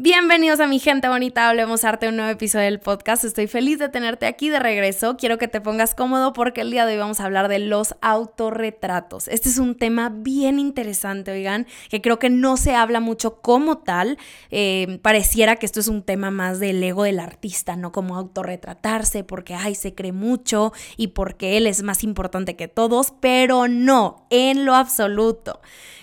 Bienvenidos a mi gente bonita, hablemos arte, un nuevo episodio del podcast. Estoy feliz de tenerte aquí de regreso. Quiero que te pongas cómodo porque el día de hoy vamos a hablar de los autorretratos. Este es un tema bien interesante, oigan, que creo que no se habla mucho como tal. Eh, pareciera que esto es un tema más del ego del artista, no como autorretratarse porque, ay, se cree mucho y porque él es más importante que todos, pero no, en lo absoluto.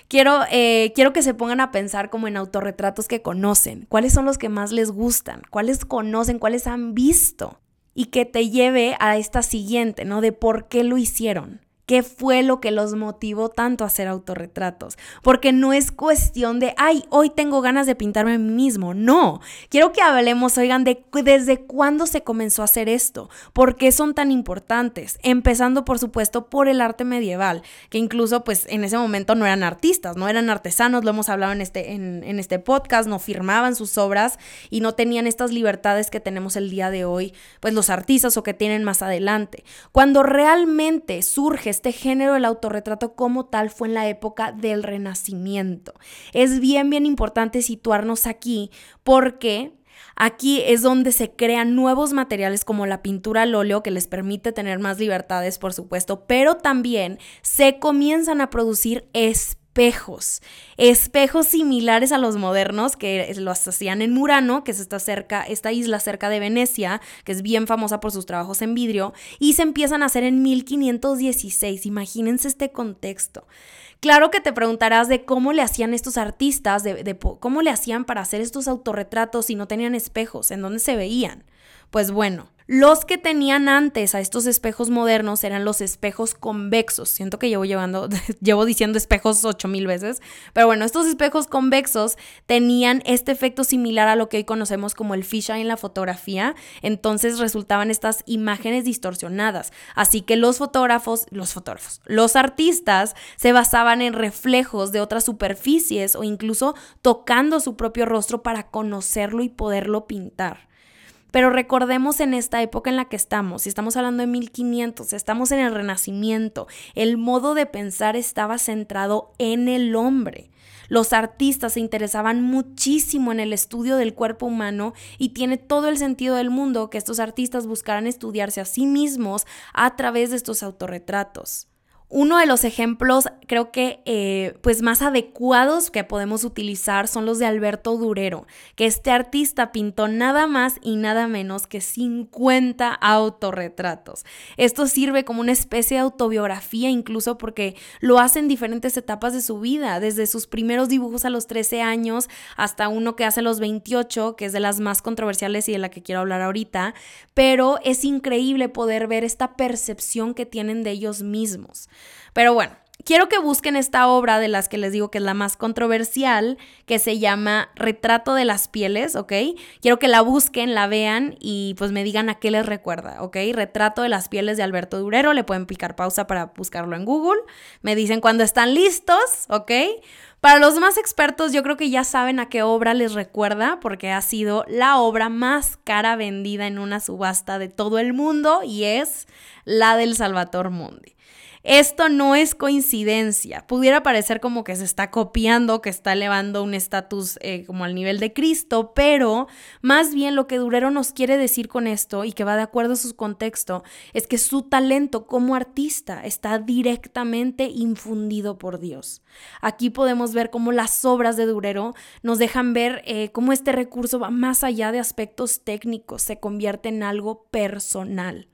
Quiero, eh, quiero que se pongan a pensar como en autorretratos que conocen, cuáles son los que más les gustan, cuáles conocen, cuáles han visto y que te lleve a esta siguiente, ¿no? De por qué lo hicieron. ¿Qué fue lo que los motivó tanto a hacer autorretratos? Porque no es cuestión de, ay, hoy tengo ganas de pintarme a mí mismo. No, quiero que hablemos, oigan, de desde cuándo se comenzó a hacer esto, por qué son tan importantes, empezando por supuesto por el arte medieval, que incluso pues en ese momento no eran artistas, no eran artesanos, lo hemos hablado en este, en, en este podcast, no firmaban sus obras y no tenían estas libertades que tenemos el día de hoy, pues los artistas o que tienen más adelante. Cuando realmente surge este género del autorretrato como tal fue en la época del Renacimiento. Es bien, bien importante situarnos aquí porque Aquí es donde se crean nuevos materiales como la pintura al óleo que les permite tener más libertades, por supuesto, pero también se comienzan a producir espejos, espejos similares a los modernos que los hacían en Murano, que es esta, cerca, esta isla cerca de Venecia, que es bien famosa por sus trabajos en vidrio, y se empiezan a hacer en 1516. Imagínense este contexto. Claro que te preguntarás de cómo le hacían estos artistas, de, de, cómo le hacían para hacer estos autorretratos si no tenían espejos, en dónde se veían. Pues bueno, los que tenían antes a estos espejos modernos eran los espejos convexos. Siento que llevo llevando, llevo diciendo espejos ocho mil veces, pero bueno, estos espejos convexos tenían este efecto similar a lo que hoy conocemos como el fisheye en la fotografía. Entonces resultaban estas imágenes distorsionadas. Así que los fotógrafos, los fotógrafos, los artistas se basaban en reflejos de otras superficies o incluso tocando su propio rostro para conocerlo y poderlo pintar. Pero recordemos en esta época en la que estamos, si estamos hablando de 1500, estamos en el Renacimiento, el modo de pensar estaba centrado en el hombre. Los artistas se interesaban muchísimo en el estudio del cuerpo humano y tiene todo el sentido del mundo que estos artistas buscaran estudiarse a sí mismos a través de estos autorretratos. Uno de los ejemplos creo que eh, pues más adecuados que podemos utilizar son los de Alberto Durero, que este artista pintó nada más y nada menos que 50 autorretratos. Esto sirve como una especie de autobiografía incluso porque lo hace en diferentes etapas de su vida, desde sus primeros dibujos a los 13 años hasta uno que hace los 28, que es de las más controversiales y de la que quiero hablar ahorita, pero es increíble poder ver esta percepción que tienen de ellos mismos. Pero bueno, quiero que busquen esta obra de las que les digo que es la más controversial, que se llama Retrato de las Pieles, ¿ok? Quiero que la busquen, la vean y pues me digan a qué les recuerda, ¿ok? Retrato de las Pieles de Alberto Durero, le pueden picar pausa para buscarlo en Google, me dicen cuando están listos, ¿ok? Para los más expertos, yo creo que ya saben a qué obra les recuerda, porque ha sido la obra más cara vendida en una subasta de todo el mundo y es la del Salvator Mundi. Esto no es coincidencia. Pudiera parecer como que se está copiando, que está elevando un estatus eh, como al nivel de Cristo, pero más bien lo que Durero nos quiere decir con esto y que va de acuerdo a su contexto es que su talento como artista está directamente infundido por Dios. Aquí podemos ver cómo las obras de Durero nos dejan ver eh, cómo este recurso va más allá de aspectos técnicos, se convierte en algo personal.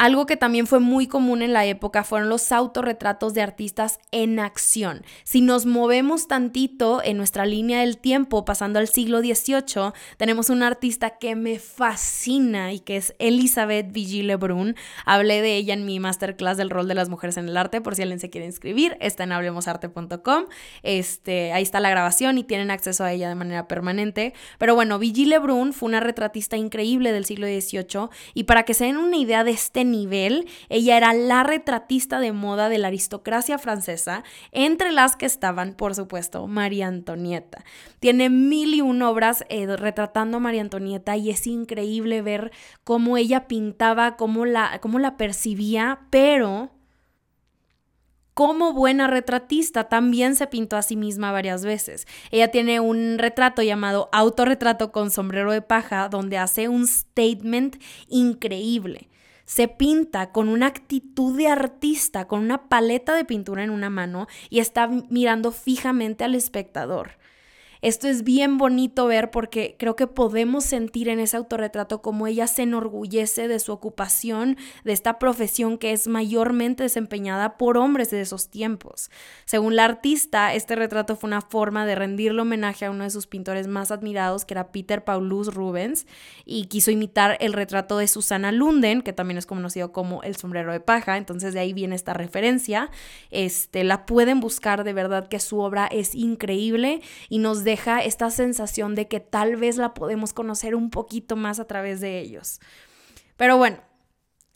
Algo que también fue muy común en la época fueron los autorretratos de artistas en acción. Si nos movemos tantito en nuestra línea del tiempo, pasando al siglo XVIII, tenemos una artista que me fascina y que es Elizabeth Vigile Brun. Hablé de ella en mi masterclass del rol de las mujeres en el arte, por si alguien se quiere inscribir, está en hablemosarte.com. Este, ahí está la grabación y tienen acceso a ella de manera permanente. Pero bueno, Vigile Brun fue una retratista increíble del siglo XVIII y para que se den una idea de este nivel. Ella era la retratista de moda de la aristocracia francesa, entre las que estaban, por supuesto, María Antonieta. Tiene mil y un obras eh, retratando a María Antonieta y es increíble ver cómo ella pintaba, cómo la, cómo la percibía, pero como buena retratista, también se pintó a sí misma varias veces. Ella tiene un retrato llamado Autorretrato con sombrero de paja, donde hace un statement increíble. Se pinta con una actitud de artista, con una paleta de pintura en una mano y está mirando fijamente al espectador. Esto es bien bonito ver porque creo que podemos sentir en ese autorretrato como ella se enorgullece de su ocupación, de esta profesión que es mayormente desempeñada por hombres de esos tiempos. Según la artista, este retrato fue una forma de rendirle homenaje a uno de sus pintores más admirados, que era Peter Paulus Rubens, y quiso imitar el retrato de Susana Lunden, que también es conocido como el sombrero de paja, entonces de ahí viene esta referencia. Este, la pueden buscar de verdad que su obra es increíble y nos deja esta sensación de que tal vez la podemos conocer un poquito más a través de ellos. Pero bueno,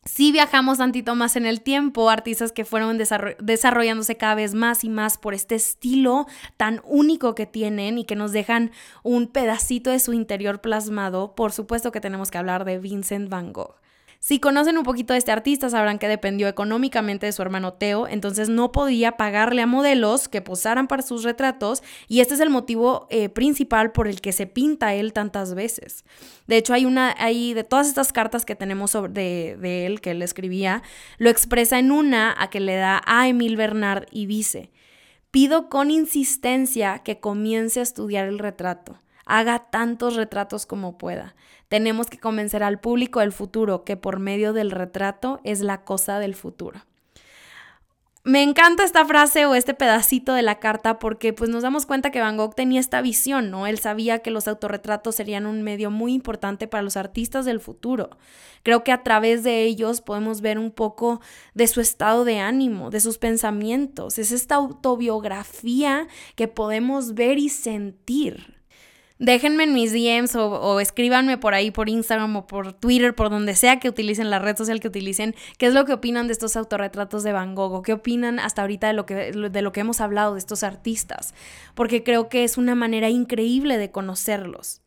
si viajamos tantito más en el tiempo, artistas que fueron desarrollándose cada vez más y más por este estilo tan único que tienen y que nos dejan un pedacito de su interior plasmado, por supuesto que tenemos que hablar de Vincent Van Gogh. Si conocen un poquito de este artista, sabrán que dependió económicamente de su hermano Teo, entonces no podía pagarle a modelos que posaran para sus retratos y este es el motivo eh, principal por el que se pinta él tantas veces. De hecho, hay una, hay de todas estas cartas que tenemos sobre, de, de él, que él escribía, lo expresa en una a que le da a Emil Bernard y dice, pido con insistencia que comience a estudiar el retrato haga tantos retratos como pueda. Tenemos que convencer al público del futuro que por medio del retrato es la cosa del futuro. Me encanta esta frase o este pedacito de la carta porque pues nos damos cuenta que Van Gogh tenía esta visión, ¿no? Él sabía que los autorretratos serían un medio muy importante para los artistas del futuro. Creo que a través de ellos podemos ver un poco de su estado de ánimo, de sus pensamientos. Es esta autobiografía que podemos ver y sentir. Déjenme en mis DMs o, escríbanme por ahí, por Instagram o por Twitter, por donde sea que utilicen la red social que utilicen, qué es lo que opinan de estos autorretratos de Van Gogh, qué opinan hasta ahorita de lo, que, de lo que hemos hablado de estos artistas, porque creo que es una manera increíble de conocerlos.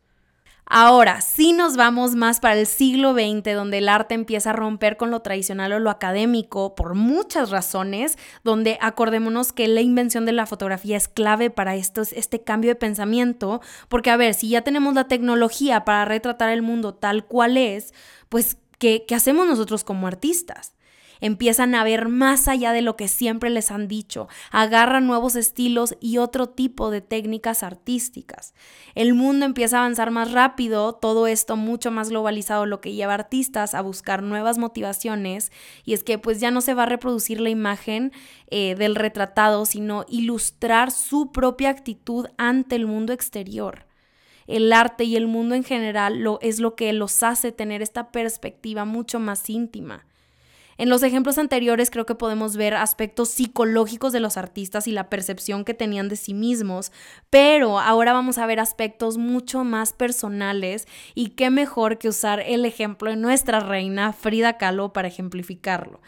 Ahora, si nos vamos más para el siglo XX, donde el arte empieza a romper con lo tradicional o lo académico por muchas razones, donde acordémonos que la invención de la fotografía es clave para este cambio de pensamiento, porque a ver, si ya tenemos la tecnología para retratar el mundo tal cual es, pues, ¿qué, qué hacemos nosotros como artistas? Empiezan a ver más allá de lo que siempre les han dicho, agarran nuevos estilos y otro tipo de técnicas artísticas. El mundo empieza a avanzar más rápido, todo esto mucho más globalizado, lo que lleva a artistas a buscar nuevas motivaciones y es que pues ya no se va a reproducir la imagen eh, del retratado, sino ilustrar su propia actitud ante el mundo exterior el arte y el mundo en general lo, es lo que los hace tener esta perspectiva mucho más íntima. En los ejemplos anteriores creo que podemos ver aspectos psicológicos de los artistas y la percepción que tenían de sí mismos, pero ahora vamos a ver aspectos mucho más personales y qué mejor que usar el ejemplo de nuestra reina Frida Kahlo para ejemplificarlo.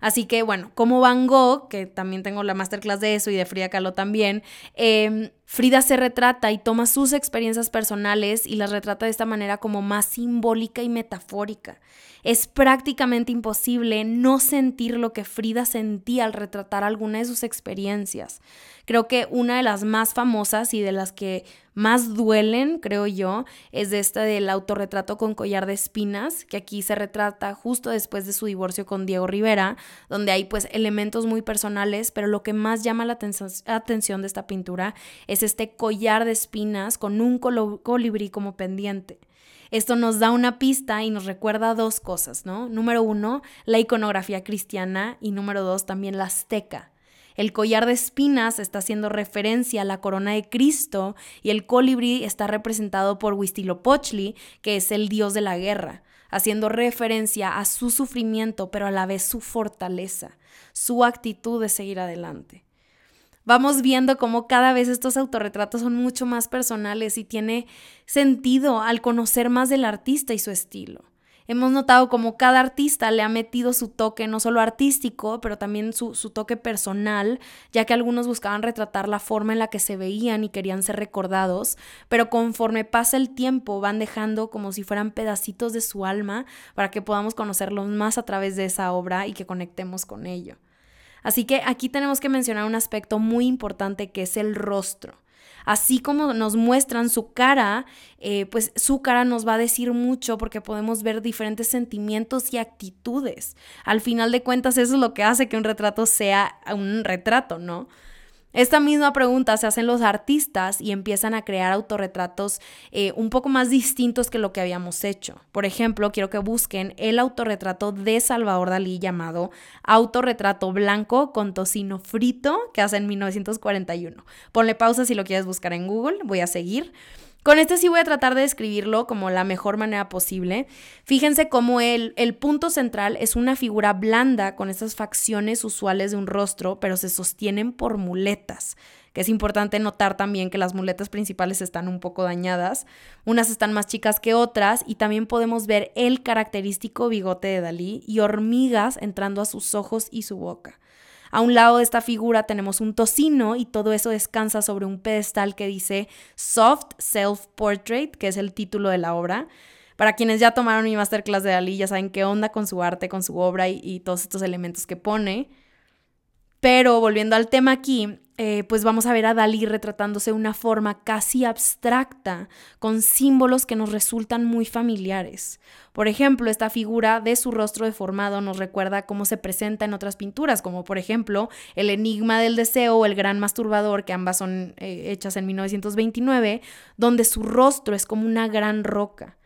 Así que bueno, como Van Gogh, que también tengo la masterclass de eso y de Frida Kahlo también, eh, Frida se retrata y toma sus experiencias personales y las retrata de esta manera como más simbólica y metafórica. Es prácticamente imposible no sentir lo que Frida sentía al retratar alguna de sus experiencias. Creo que una de las más famosas y de las que más duelen, creo yo, es esta del autorretrato con collar de espinas, que aquí se retrata justo después de su divorcio con Diego Rivera, donde hay pues elementos muy personales, pero lo que más llama la atención de esta pintura es este collar de espinas con un colibrí como pendiente. Esto nos da una pista y nos recuerda dos cosas, ¿no? Número uno, la iconografía cristiana y número dos, también la azteca. El collar de espinas está haciendo referencia a la corona de Cristo y el colibrí está representado por Huitzilopochtli, que es el dios de la guerra, haciendo referencia a su sufrimiento, pero a la vez su fortaleza, su actitud de seguir adelante. Vamos viendo cómo cada vez estos autorretratos son mucho más personales y tiene sentido al conocer más del artista y su estilo. hemos notado como cada artista le ha metido su toque, no solo artístico, pero también su, su, toque personal, ya que algunos buscaban retratar la forma en la que se veían y querían ser recordados, pero conforme pasa el tiempo van dejando como si fueran pedacitos de su alma para que podamos conocerlos más a través de esa obra y que conectemos con ello. Así que aquí tenemos que mencionar un aspecto muy importante que es el rostro así como nos muestran su cara, eh, pues su cara nos va a decir mucho porque podemos ver diferentes sentimientos y actitudes. Al final de cuentas, eso es lo que hace que un retrato sea un retrato, ¿no? Esta misma pregunta se hacen los artistas y empiezan a crear autorretratos eh, un poco más distintos que lo que habíamos hecho. Por ejemplo, quiero que busquen el autorretrato de Salvador Dalí llamado Autorretrato Blanco con tocino frito que hace en 1941. Ponle pausa si lo quieres buscar en Google, voy a seguir. Con este sí voy a tratar de describirlo como la mejor manera posible. Fíjense cómo el, el punto central es una figura blanda con estas facciones usuales de un rostro, pero se sostienen por muletas que es importante notar también que las muletas principales están un poco dañadas, unas están más chicas que otras y también podemos ver el característico bigote de Dalí y hormigas entrando a sus ojos y su boca. A un lado de esta figura tenemos un tocino y todo eso descansa sobre un pedestal que dice Soft Self Portrait, que es el título de la obra. Para quienes ya tomaron mi masterclass de Dalí, ya saben qué onda con su arte, con su obra y, y todos estos elementos que pone. Pero volviendo al tema aquí, eh, pues vamos a ver a Dalí retratándose de una forma casi abstracta, con símbolos que nos resultan muy familiares. Por ejemplo, esta figura de su rostro deformado nos recuerda cómo se presenta en otras pinturas, como por ejemplo El Enigma del Deseo o El Gran Masturbador, que ambas son eh, hechas en 1929, donde su rostro es como una gran roca.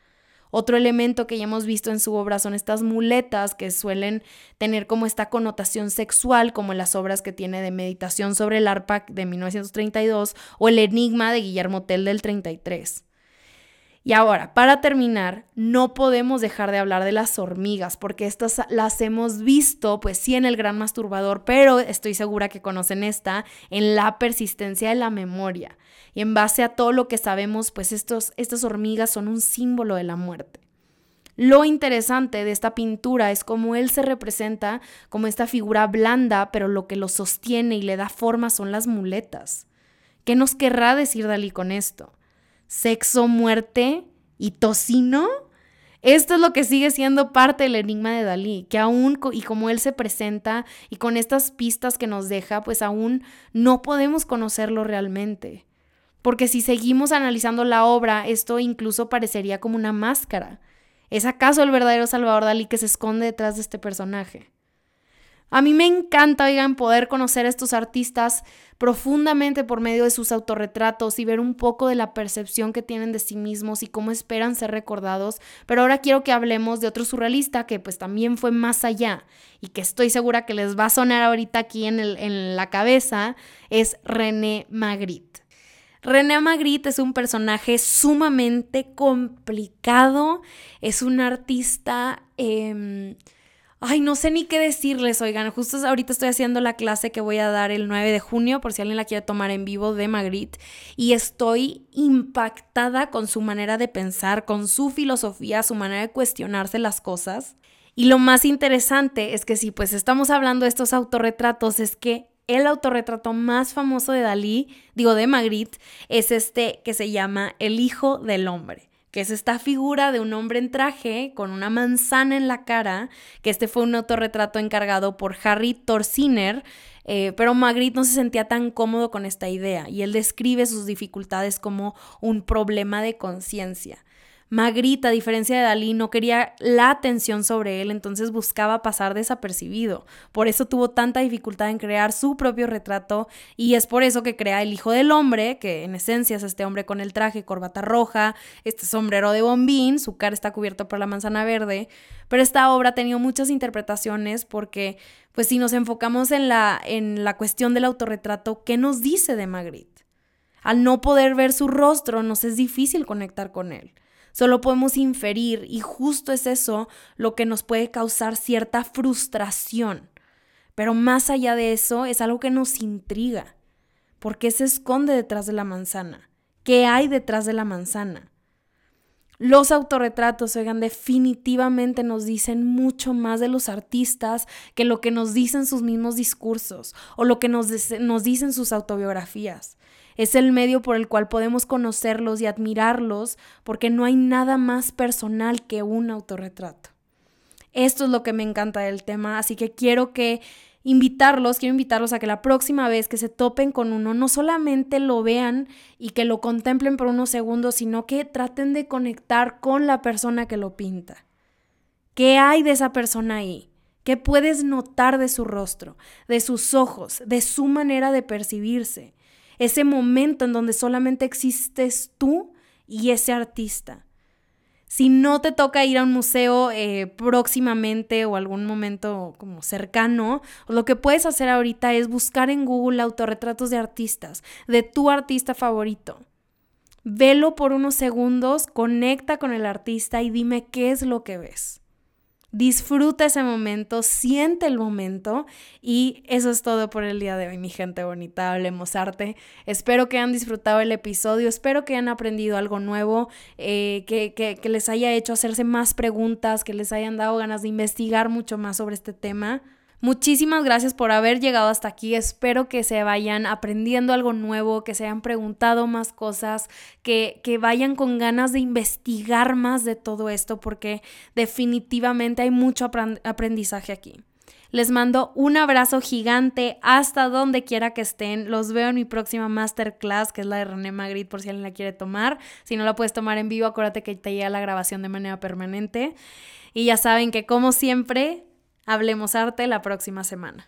Otro elemento que ya hemos visto en su obra son estas muletas que suelen tener como esta connotación sexual, como las obras que tiene de Meditación sobre el arpa de 1932 o El Enigma de Guillermo Tell del 33. Y ahora, para terminar, no podemos dejar de hablar de las hormigas, porque estas las hemos visto, pues sí, en el gran masturbador, pero estoy segura que conocen esta, en la persistencia de la memoria. Y en base a todo lo que sabemos, pues estos, estas hormigas son un símbolo de la muerte. Lo interesante de esta pintura es cómo él se representa como esta figura blanda, pero lo que lo sostiene y le da forma son las muletas. ¿Qué nos querrá decir Dalí con esto? ¿Sexo, muerte y tocino? Esto es lo que sigue siendo parte del enigma de Dalí, que aún y como él se presenta y con estas pistas que nos deja, pues aún no podemos conocerlo realmente. Porque si seguimos analizando la obra, esto incluso parecería como una máscara. ¿Es acaso el verdadero Salvador Dalí que se esconde detrás de este personaje? A mí me encanta, oigan, poder conocer a estos artistas profundamente por medio de sus autorretratos y ver un poco de la percepción que tienen de sí mismos y cómo esperan ser recordados. Pero ahora quiero que hablemos de otro surrealista que pues también fue más allá y que estoy segura que les va a sonar ahorita aquí en, en la cabeza, es René Magritte. René Magritte es un personaje sumamente complicado, es un artista... Em, ay, no sé ni qué decirles, oigan, justo ahorita estoy haciendo la clase que voy a dar el 9 de junio, por si alguien la quiere tomar en vivo de Magritte, y estoy impactada con su manera de pensar, con su filosofía, su manera de cuestionarse las cosas. Y lo más interesante es que si pues estamos hablando de estos autorretratos, es que el autorretrato más famoso de Dalí, digo de Magritte, es este que se llama El Hijo del Hombre que es esta figura de un hombre en traje con una manzana en la cara, que este fue un autorretrato encargado por Harry Torsiner, eh, pero Magritte no se sentía tan cómodo con esta idea y él describe sus dificultades como un problema de conciencia. Magritte, a diferencia de Dalí, no quería la atención sobre él, entonces buscaba pasar desapercibido. Por eso tuvo tanta dificultad en crear su propio retrato y es por eso que crea El Hijo del Hombre, que en esencia es este hombre con el traje, corbata roja, este sombrero de bombín, su cara está cubierta por la manzana verde, pero esta obra ha tenido muchas interpretaciones porque, pues si nos enfocamos en la, en la cuestión del autorretrato, ¿qué nos dice de Magritte? Al no poder ver su rostro, nos es difícil conectar con él. Solo podemos inferir y justo es eso lo que nos puede causar cierta frustración. Pero más allá de eso es algo que nos intriga. ¿Por qué se esconde detrás de la manzana? ¿Qué hay detrás de la manzana? Los autorretratos, oigan, definitivamente nos dicen mucho más de los artistas que lo que nos dicen sus mismos discursos o lo que nos, nos dicen sus autobiografías. Es el medio por el cual podemos conocerlos y admirarlos porque no hay nada más personal que un autorretrato. Esto es lo que me encanta del tema, así que quiero que invitarlos, quiero invitarlos a que la próxima vez que se topen con uno, no solamente lo vean y que lo contemplen por unos segundos, sino que traten de conectar con la persona que lo pinta. ¿Qué hay de esa persona ahí? ¿Qué puedes notar de su rostro, de sus ojos, de su manera de percibirse? Ese momento en donde solamente existes tú y ese artista. Si no te toca ir a un museo eh, próximamente o algún momento como cercano, lo que puedes hacer ahorita es buscar en Google autorretratos de artistas, de tu artista favorito. Velo por unos segundos, conecta con el artista y dime qué es lo que ves. Disfruta ese momento, siente el momento y eso es todo por el día de hoy, mi gente bonita. Hablemos arte. Espero que hayan disfrutado el episodio, espero que hayan aprendido algo nuevo, eh, que, que les haya hecho hacerse más preguntas, que les hayan dado ganas de investigar mucho más sobre este tema. Muchísimas gracias por haber llegado hasta aquí. Espero que se vayan aprendiendo algo nuevo, que se hayan preguntado más cosas, que, que vayan con ganas de investigar más de todo esto, porque definitivamente hay mucho aprendizaje aquí. Les mando un abrazo gigante hasta donde quiera que estén. Los veo en mi próxima masterclass, que es la de René Magritte, por si alguien la quiere tomar. Si no la puedes tomar en vivo, acuérdate que te llega la grabación de manera permanente. Y ya saben que como siempre, Hablemos arte la próxima semana.